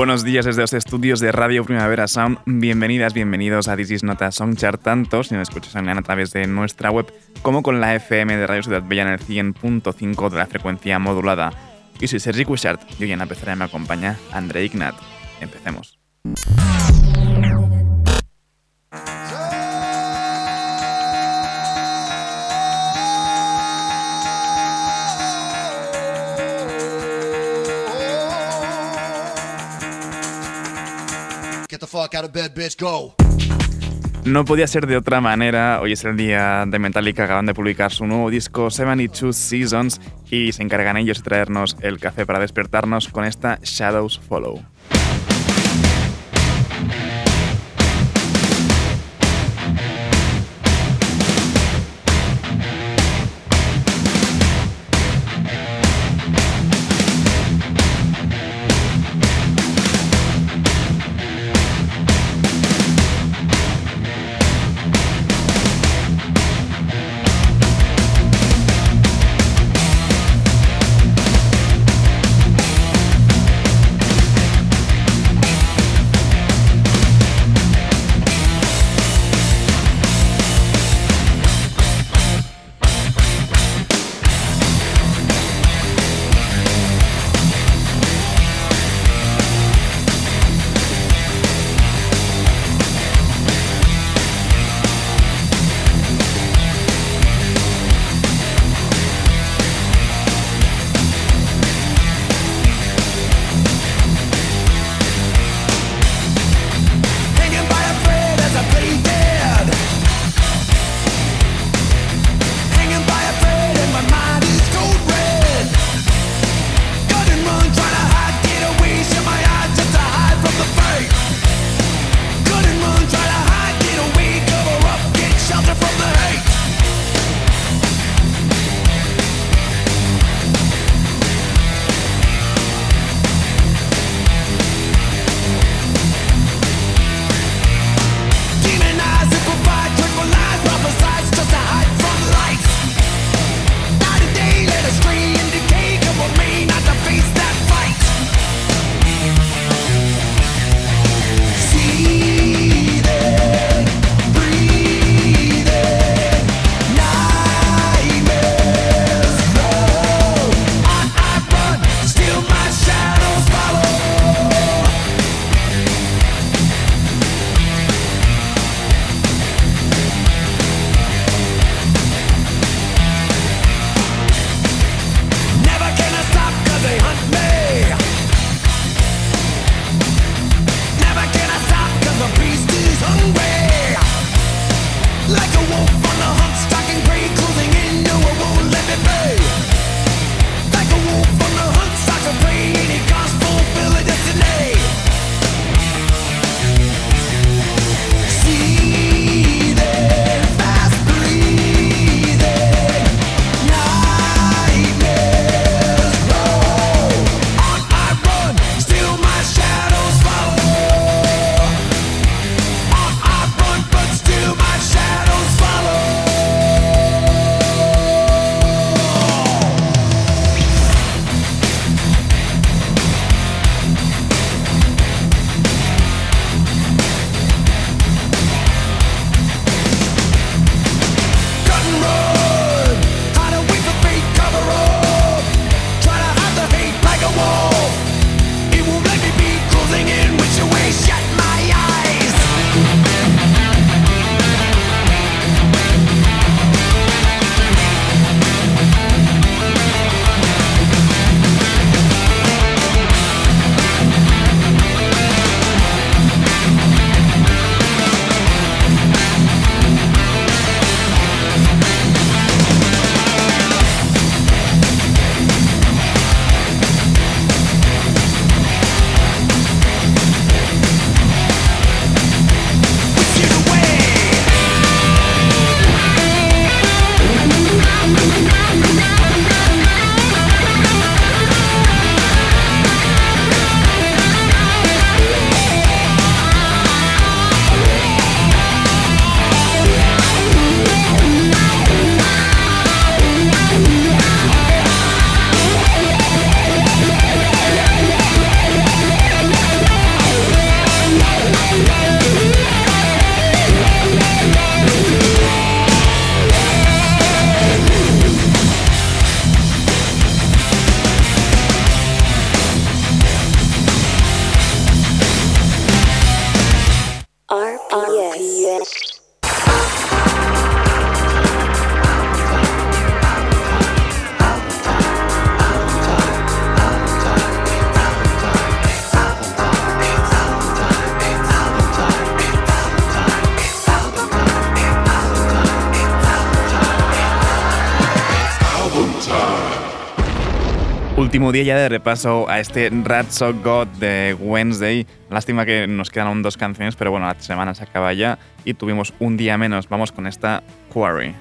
Buenos días desde los estudios de Radio Primavera Sound. Bienvenidas, bienvenidos a This is Nota Songchart, tanto si nos escuchas a través de nuestra web como con la FM de Radio Ciudad Bella en el 100.5 de la frecuencia modulada. Y soy Sergi Cuixart y hoy en la pecera me acompaña André Ignat. Empecemos. No podía ser de otra manera. Hoy es el día de Metallica. Acaban de publicar su nuevo disco 72 Seasons y se encargan ellos de traernos el café para despertarnos con esta Shadows Follow. Último día ya de repaso a este Rat So God de Wednesday. Lástima que nos quedan aún dos canciones, pero bueno, la semana se acaba ya y tuvimos un día menos. Vamos con esta Quarry.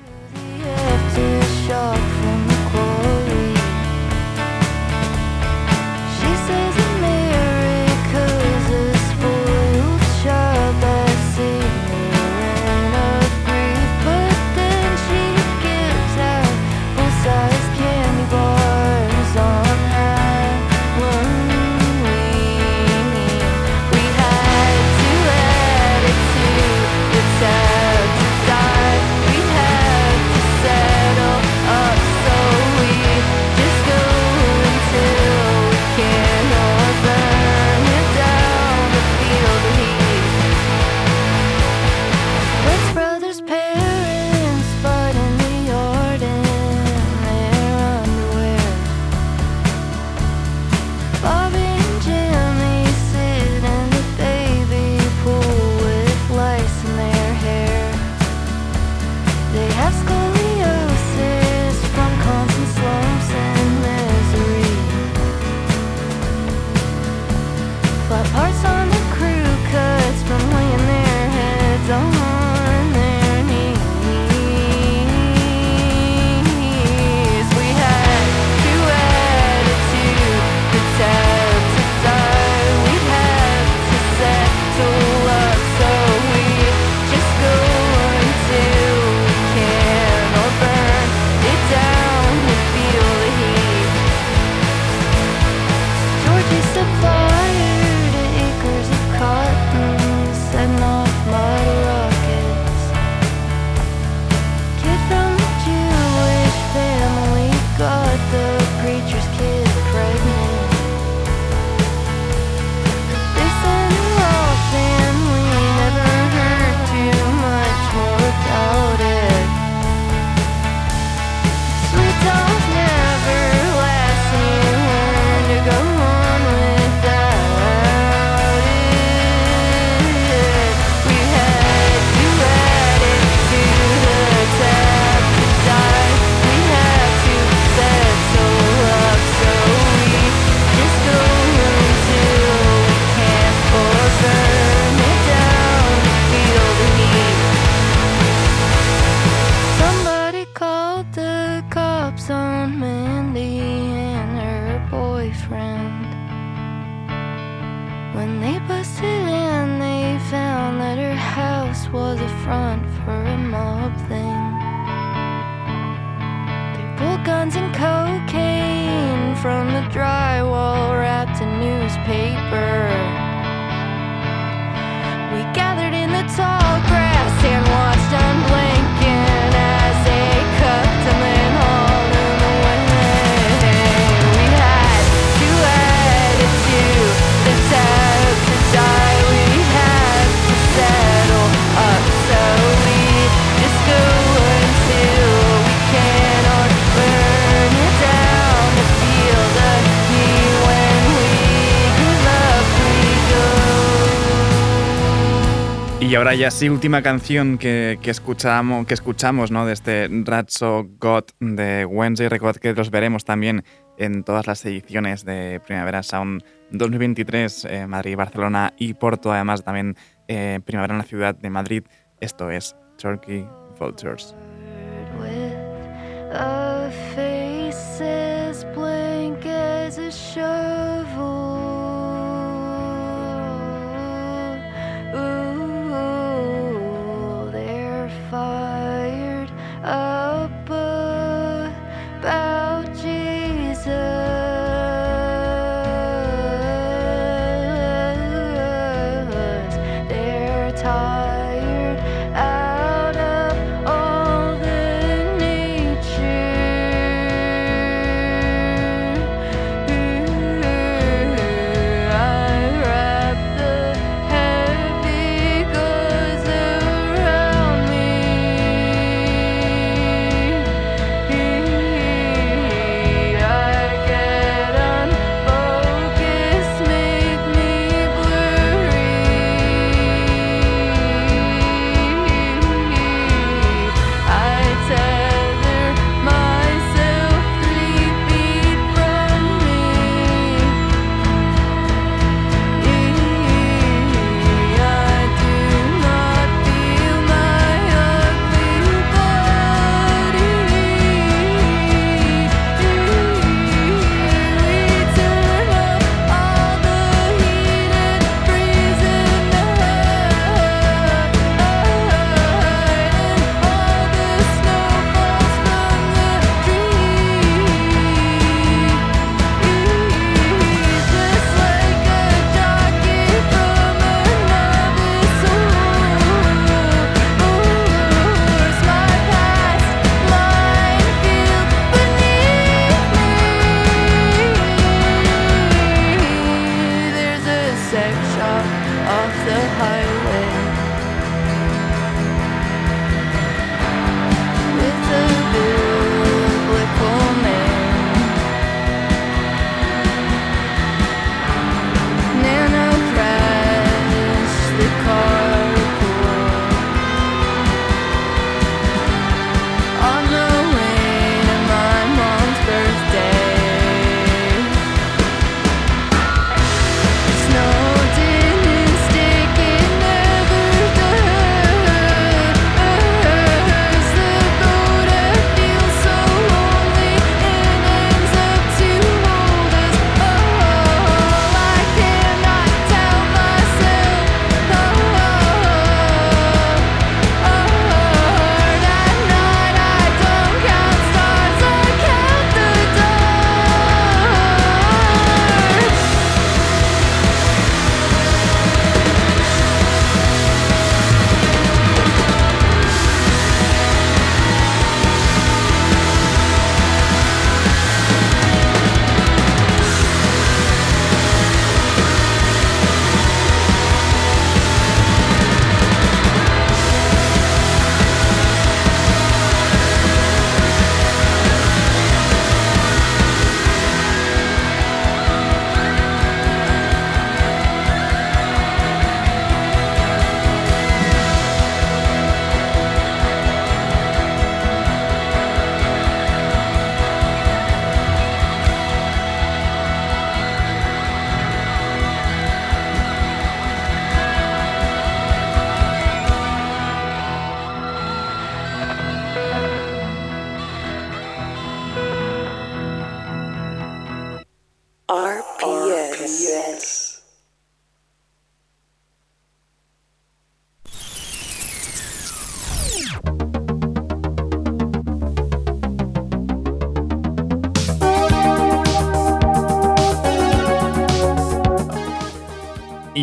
Ahora ya sí, última canción que, escuchamos, que escuchamos ¿no? de este Ratso God de Wednesday. Recordad que los veremos también en todas las ediciones de Primavera Sound 2023, eh, Madrid, Barcelona y Porto. Además, también eh, Primavera en la ciudad de Madrid. Esto es Turkey Vultures. tired out of all the nature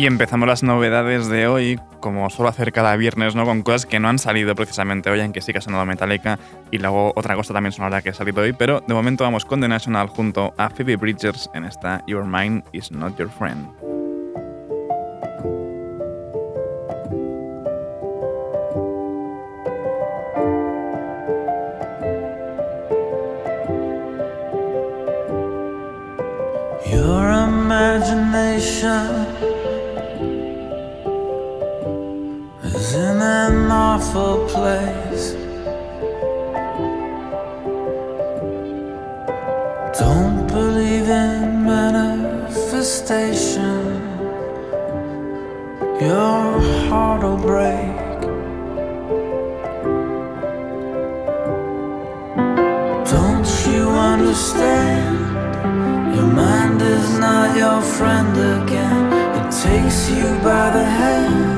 empezamos las novedades de hoy, como suelo hacer cada viernes, ¿no? Con cosas que no han salido precisamente hoy, aunque sí que ha sonado Metallica, y luego otra cosa también sonará que ha salido hoy, pero de momento vamos con The National junto a Phoebe Bridgers en esta Your Mind is Not Your Friend. Awful place. Don't believe in manifestation. Your heart will break. Don't you understand? Your mind is not your friend again. It takes you by the hand.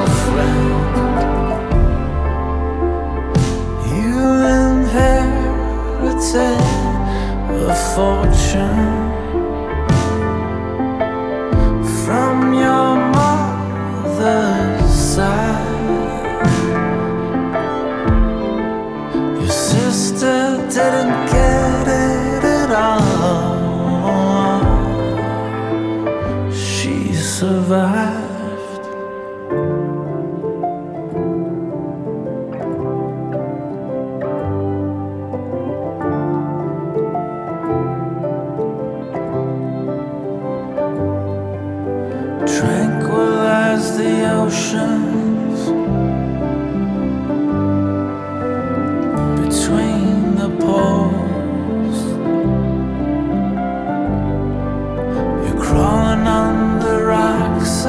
fortune. on the rocks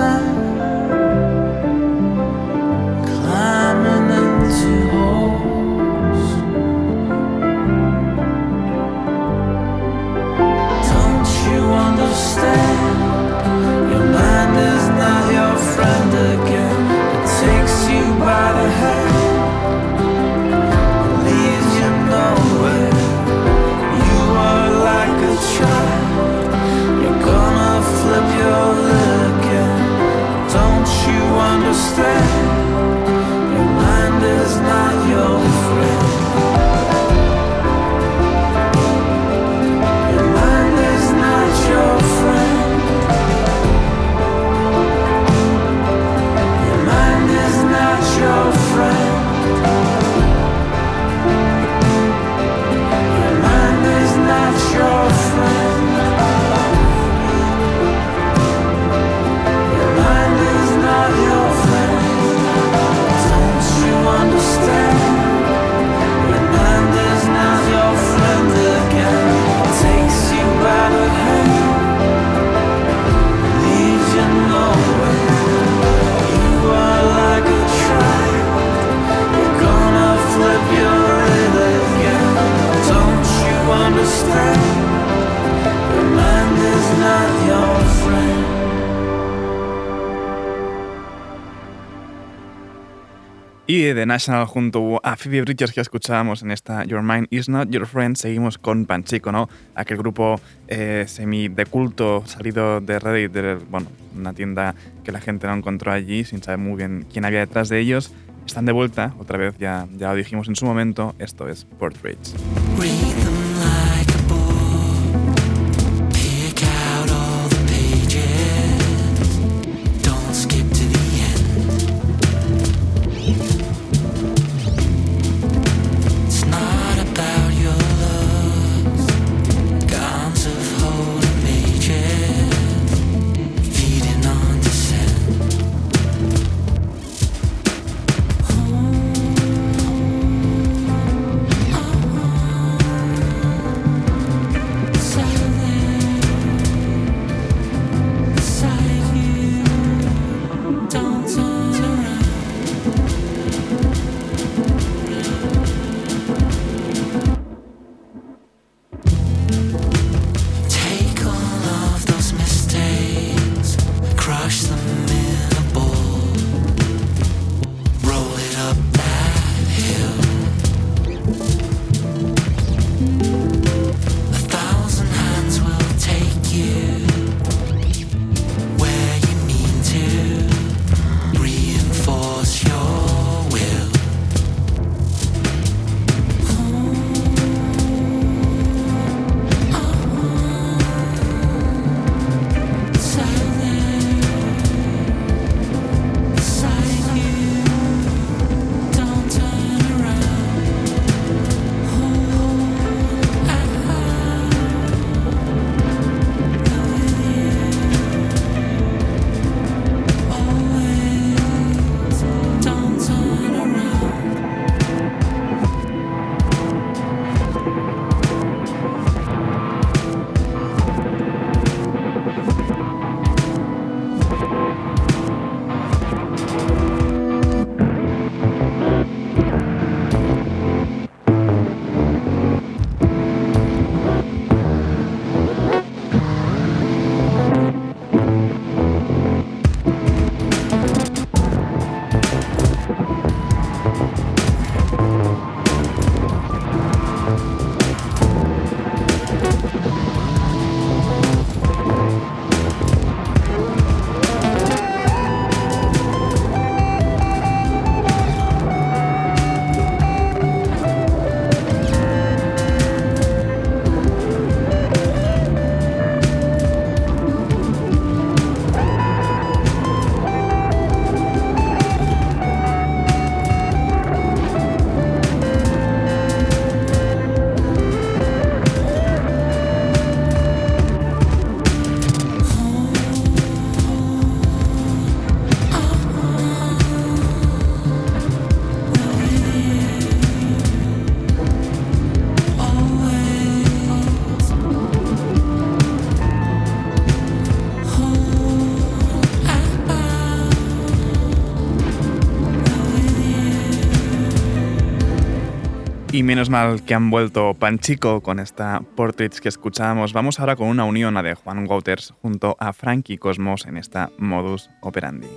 Y de The National junto a Phoebe Bridgers que escuchábamos en esta Your Mind Is Not Your Friend, seguimos con Panchico, ¿no? Aquel grupo eh, semi de culto salido de Reddit, de bueno, una tienda que la gente no encontró allí sin saber muy bien quién había detrás de ellos. Están de vuelta, otra vez ya, ya lo dijimos en su momento, esto es Portraits. Y menos mal que han vuelto Panchico con esta Portraits que escuchábamos. Vamos ahora con una unión a de Juan Wouters junto a Frankie Cosmos en esta Modus Operandi.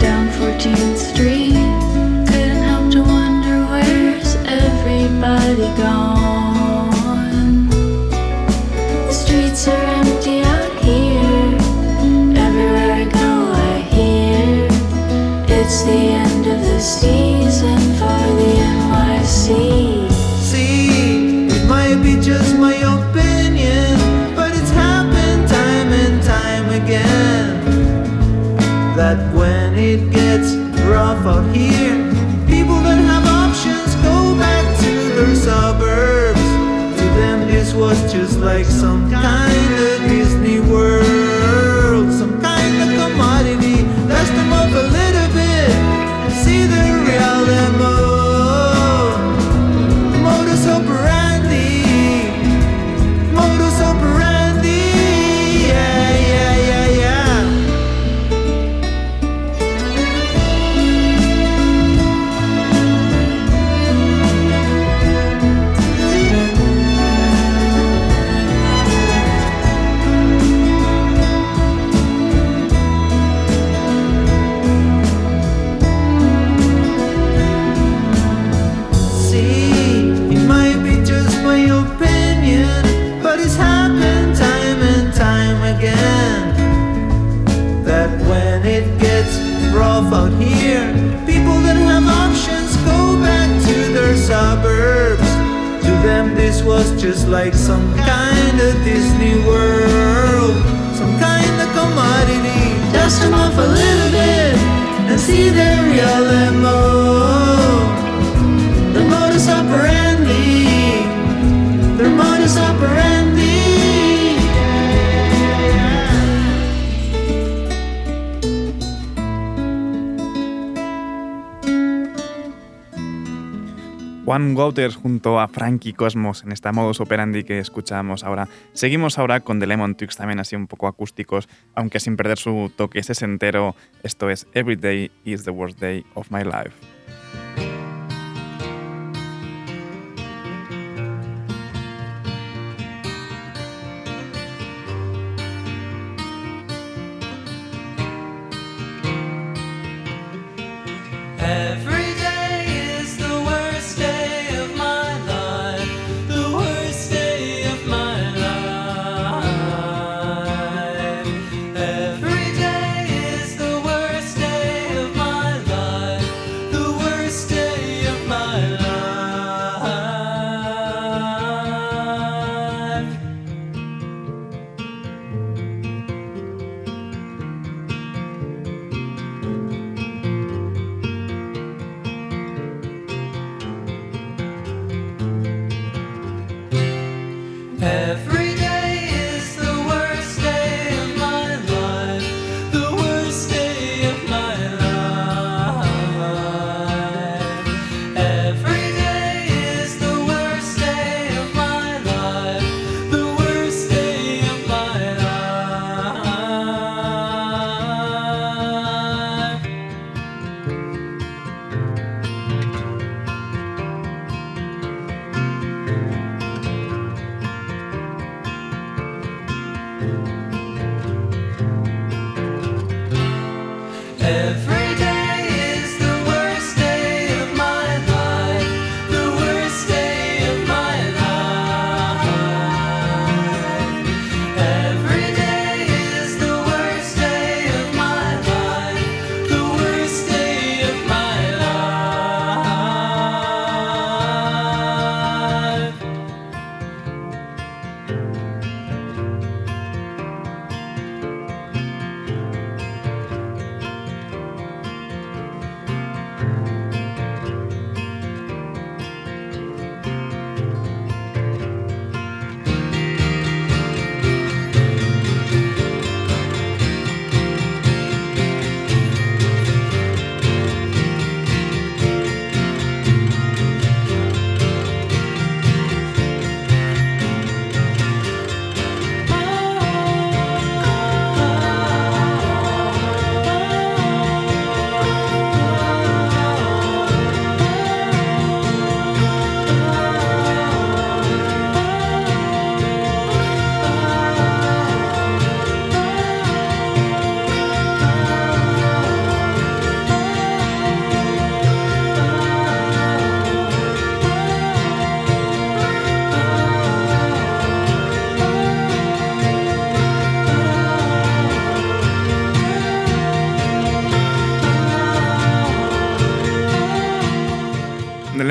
that when it already gone. Junto a Frankie Cosmos en esta modus operandi que escuchamos ahora. Seguimos ahora con The Lemon Twigs también así un poco acústicos, aunque sin perder su toque sesentero. Esto es Every Day is the Worst Day of My Life.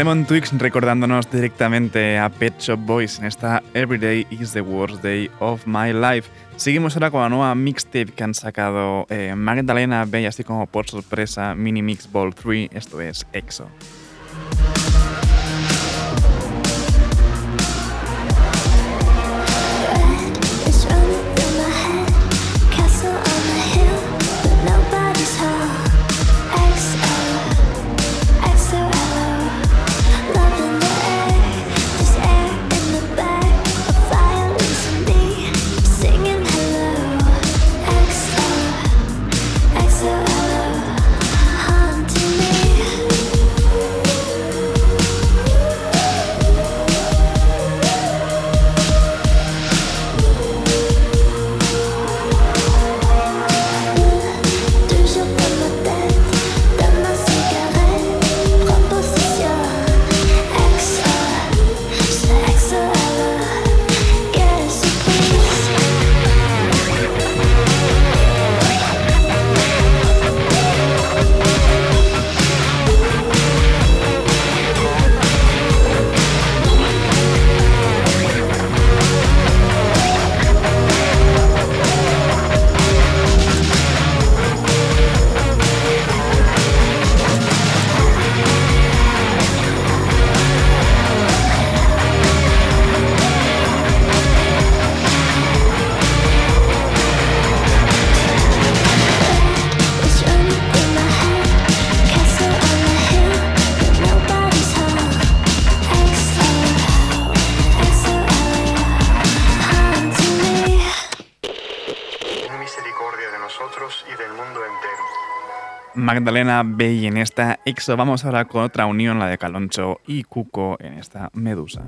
Lemon Twigs recordándonos directamente a Pet Shop Boys en esta Every Day is the Worst Day of My Life. Seguimos ahora con la nueva mixtape que han sacado eh, Magdalena Bay, así como por sorpresa Mini Mix Ball 3, esto es EXO. Magdalena Bay en esta EXO. Vamos ahora con otra unión, la de Caloncho y Cuco en esta Medusa.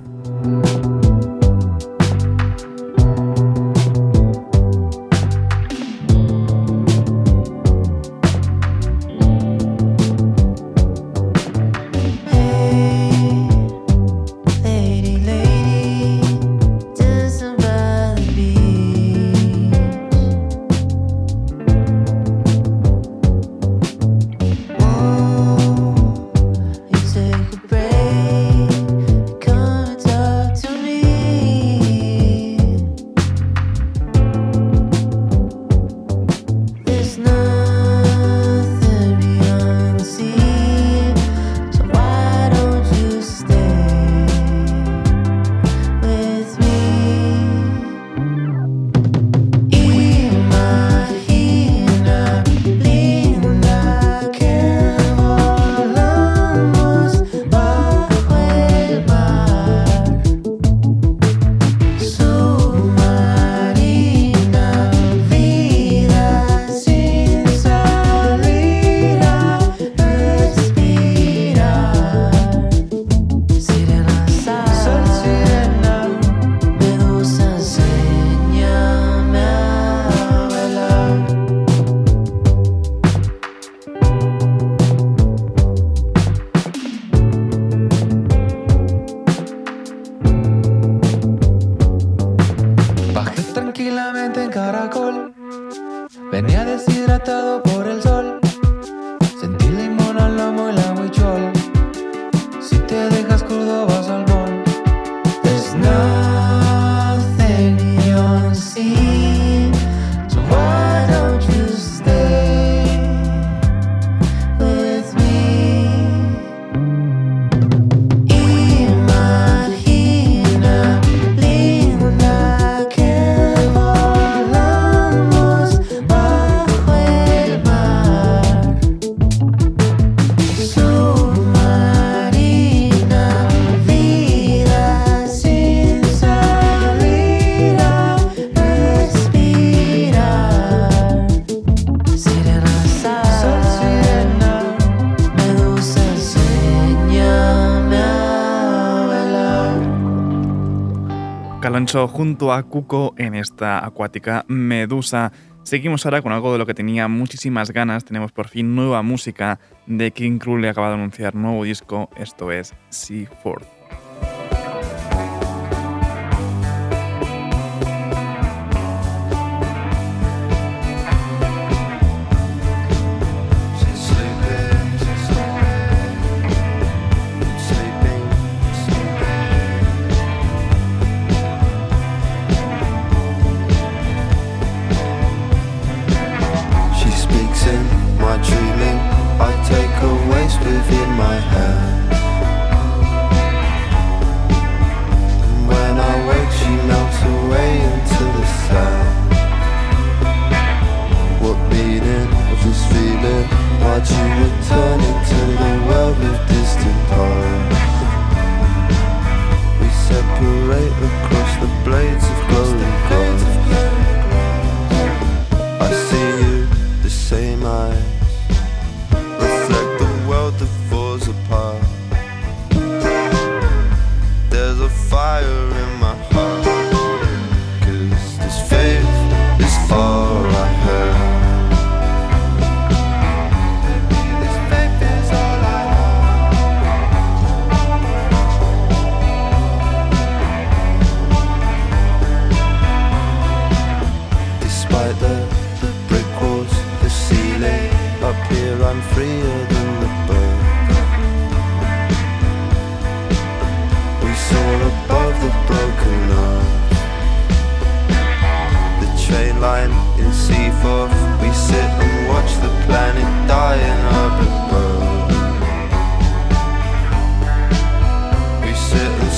Junto a Cuco en esta acuática medusa. Seguimos ahora con algo de lo que tenía muchísimas ganas. Tenemos por fin nueva música de King Krul. Le acaba de anunciar nuevo disco. Esto es Seaford.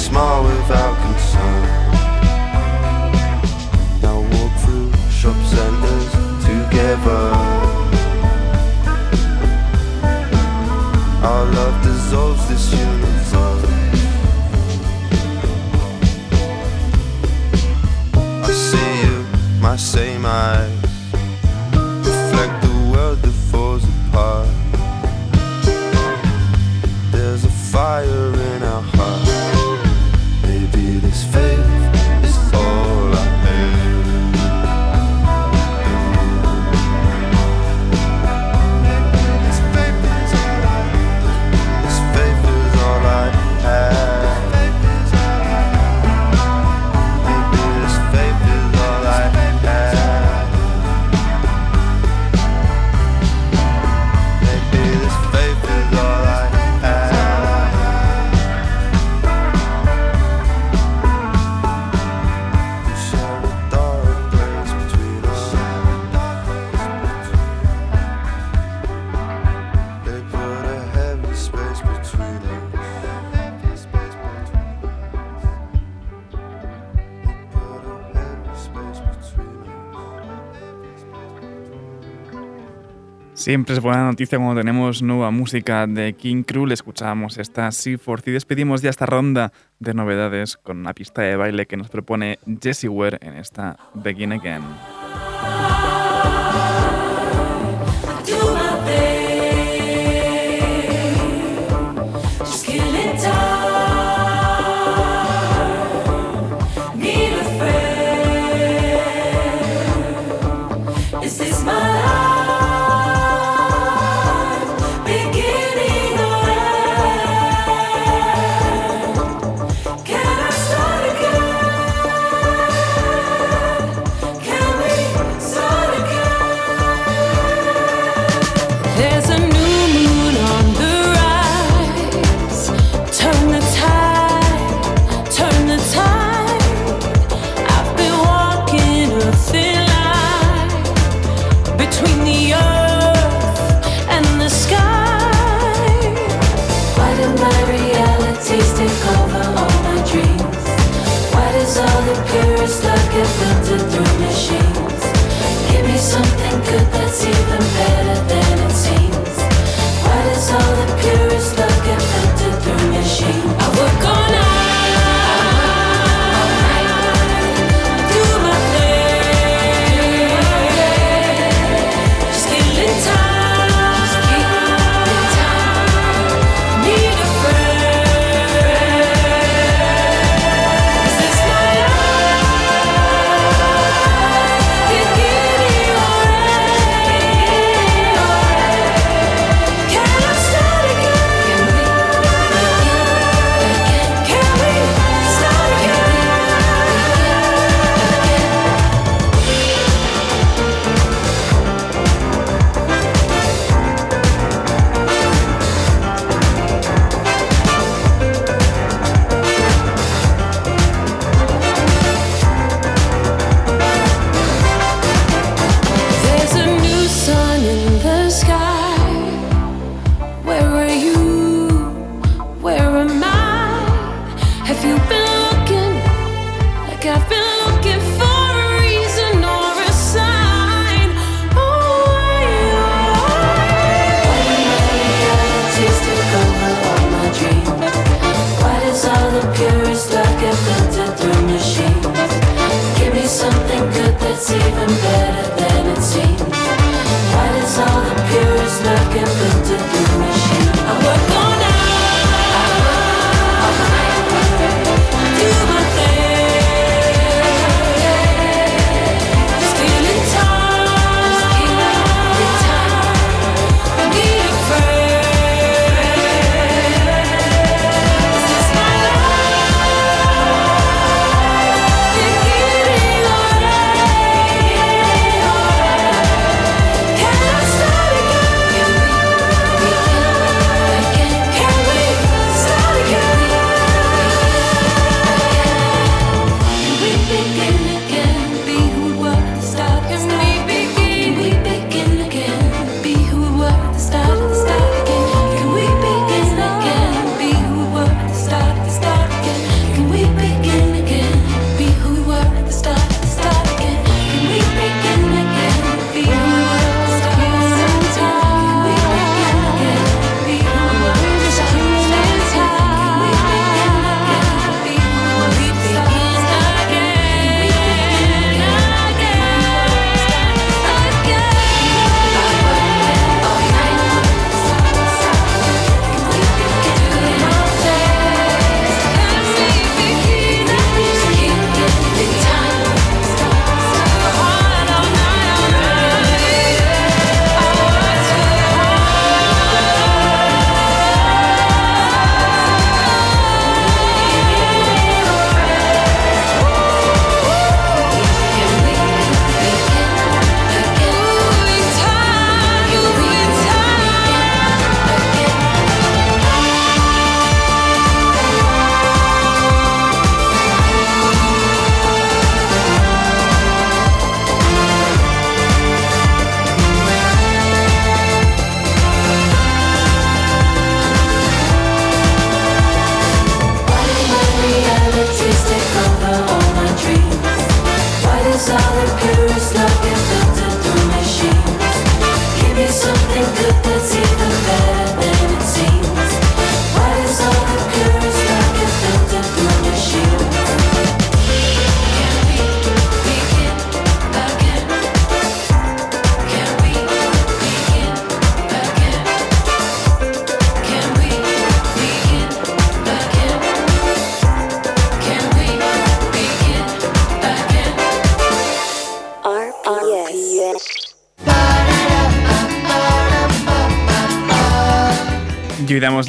smile without concern. Now walk through shop centers together. Our love dissolves this universe. I see you, my same eyes. Siempre es buena noticia cuando tenemos nueva música de King Krul. Escuchamos esta Seaforth y despedimos ya esta ronda de novedades con una pista de baile que nos propone Jessie Ware en esta Begin Again.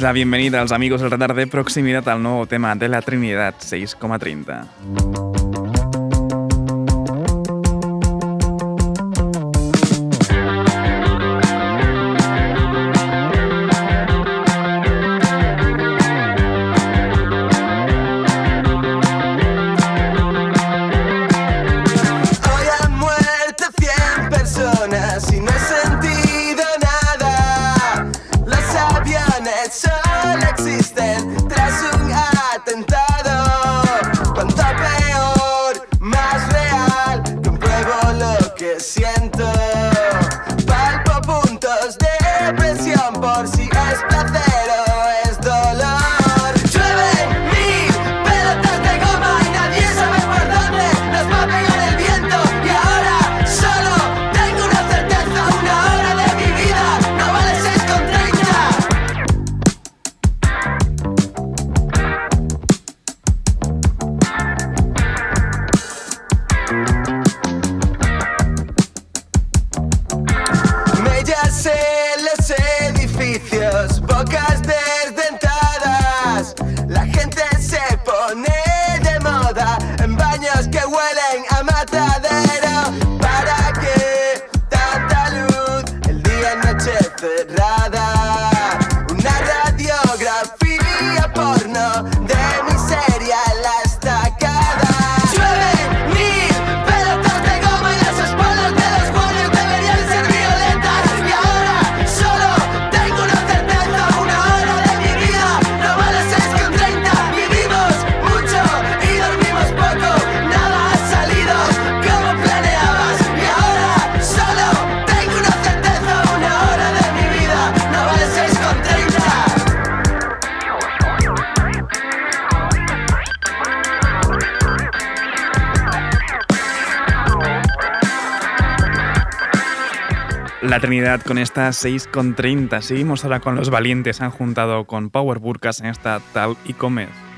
la bienvenida als amigos del radar de proximidad al nuevo tema de la Trinidad 6,30. con estas 6,30. Seguimos ahora con los valientes. Han juntado con Power Burkas en esta Tal y Comes.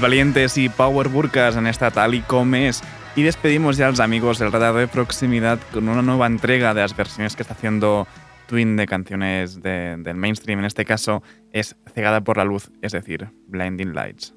Valientes y Power Burkas en esta tal y como es. Y despedimos ya a los amigos del radar de proximidad con una nueva entrega de las versiones que está haciendo Twin de canciones de- del mainstream. En este caso es Cegada por la Luz, es decir, Blinding Lights.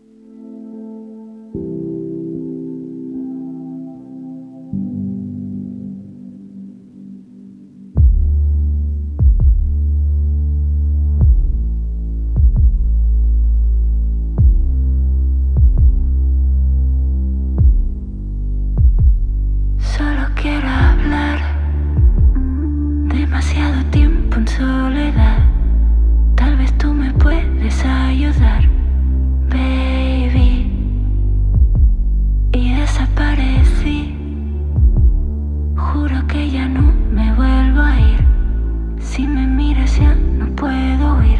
No puedo huir,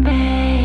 baby.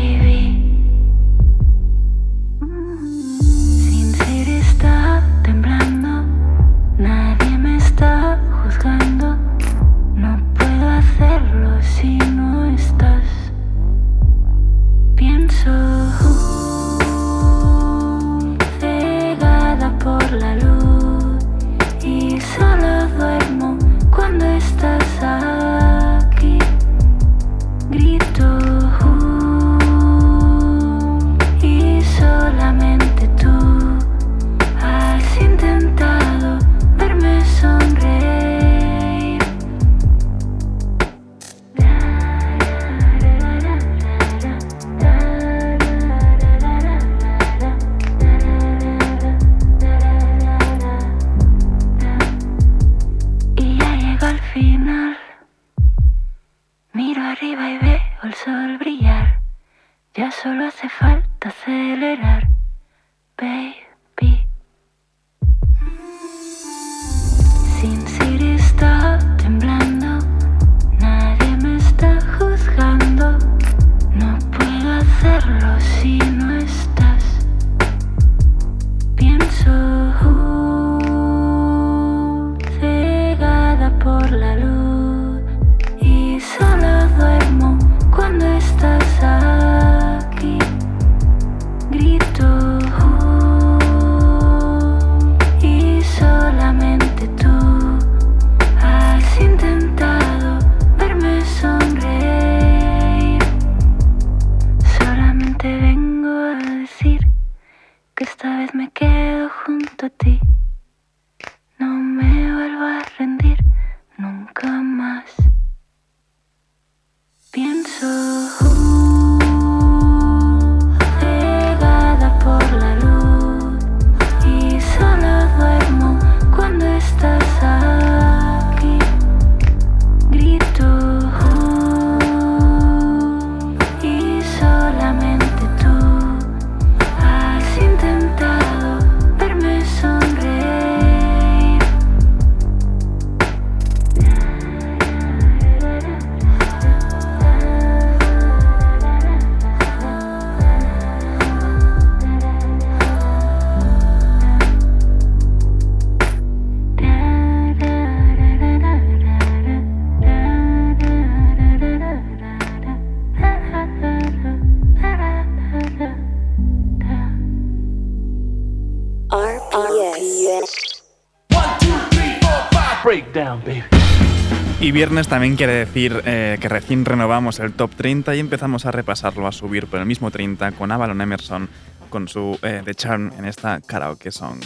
Viernes también quiere decir eh, que recién renovamos el top 30 y empezamos a repasarlo, a subir por el mismo 30 con Avalon Emerson con su eh, The Charm en esta karaoke song.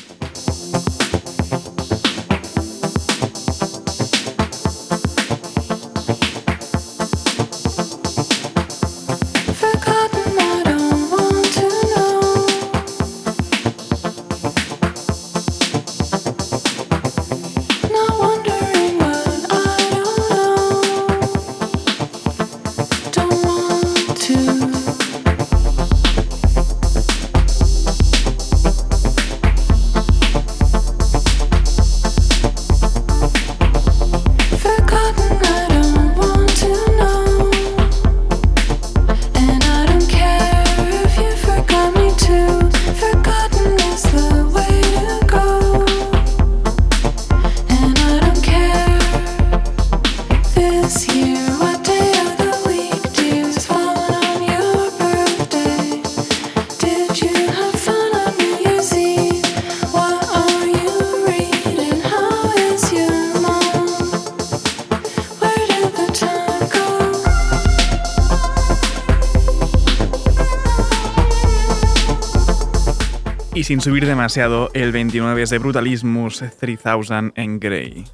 Sin subir demasiado, el 29 es de Brutalismus 3000 en Grey.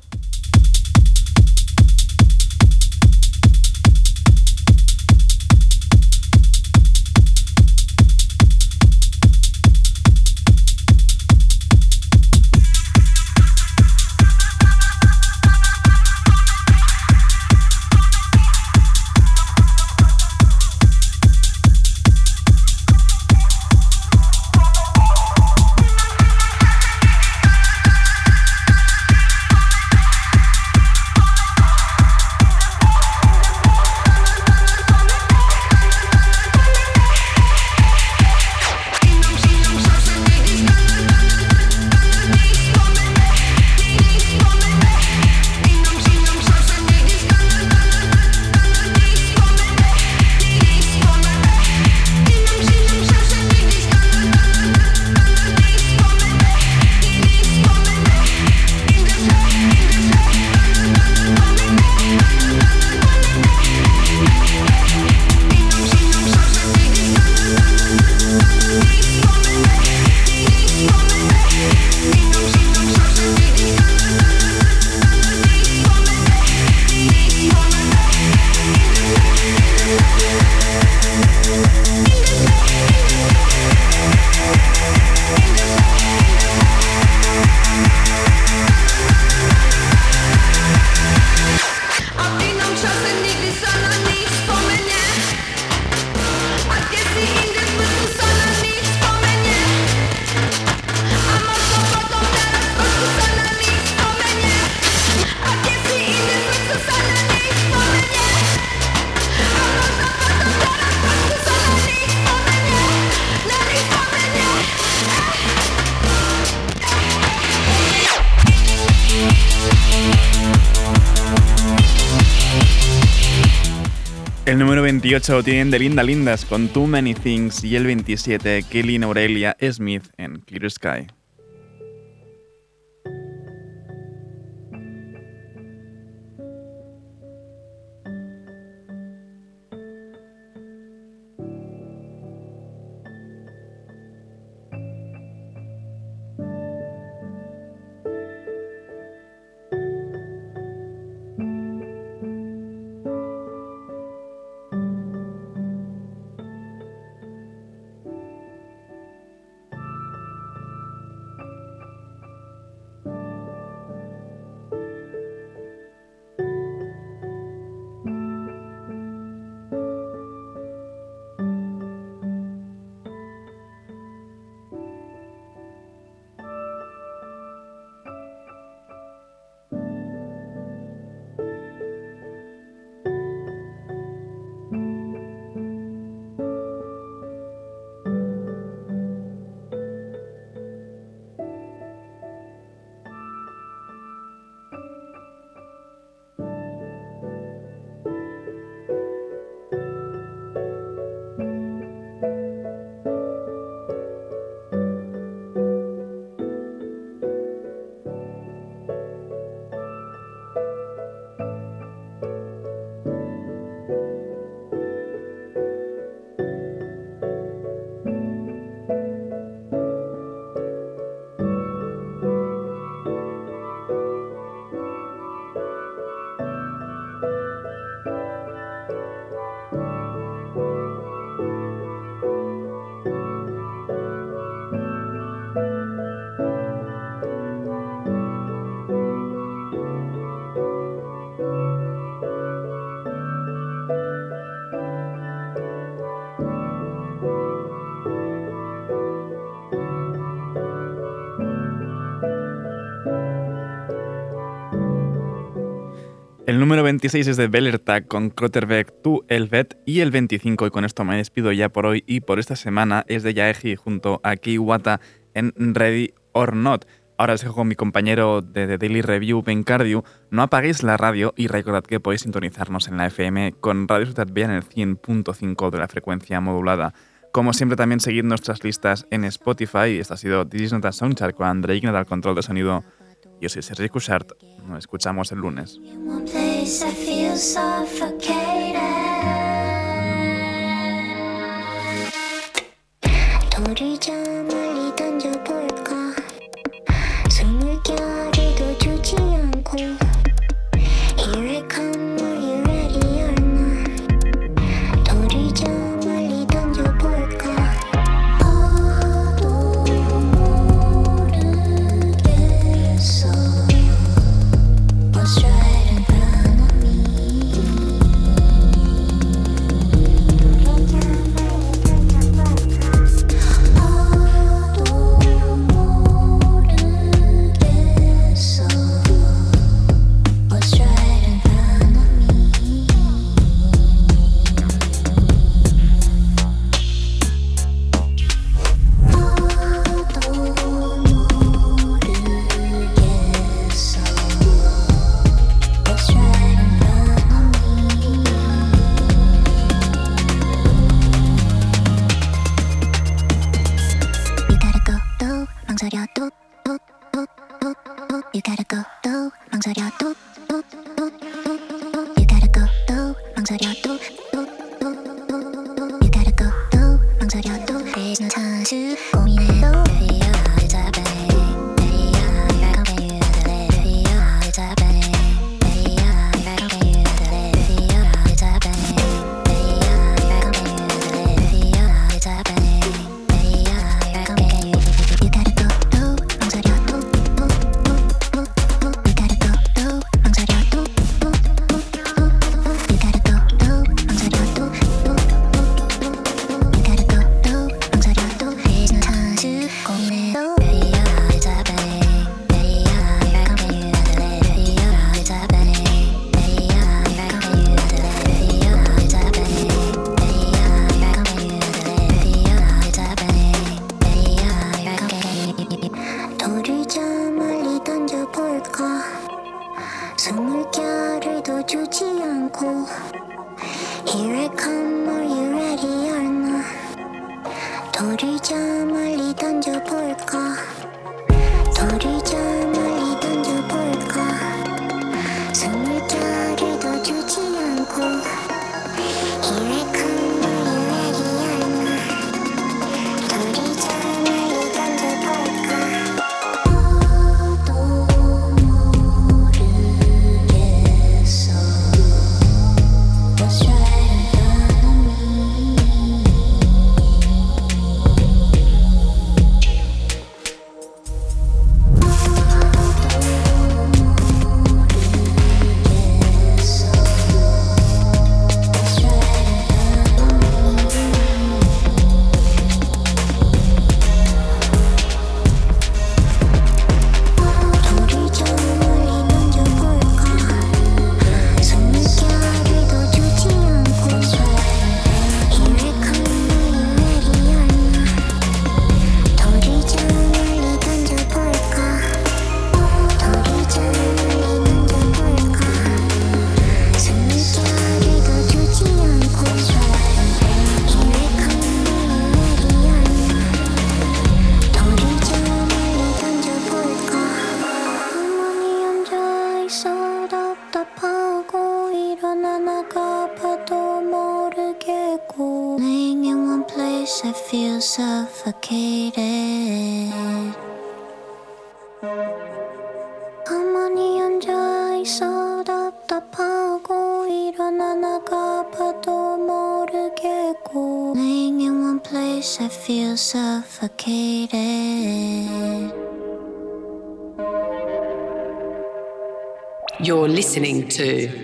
28 tienen de Linda Lindas con Too Many Things y el 27 Kelly Aurelia Smith en Clear Sky. El número 26 es de Bellertag con Krotterbeck, Tu Elvet y el 25, y con esto me despido ya por hoy y por esta semana, es de Yaeji junto a Kiwata en Ready or Not. Ahora os dejo con mi compañero de The Daily Review, Ben Cardew. No apaguéis la radio y recordad que podéis sintonizarnos en la FM con Radio Ciudad en el 100.5 de la frecuencia modulada. Como siempre, también seguid nuestras listas en Spotify. Esta ha sido This is Not a Soundchart con André Ignat al control de sonido. Yo soy Sergi Cushart. Nos escuchamos el lunes.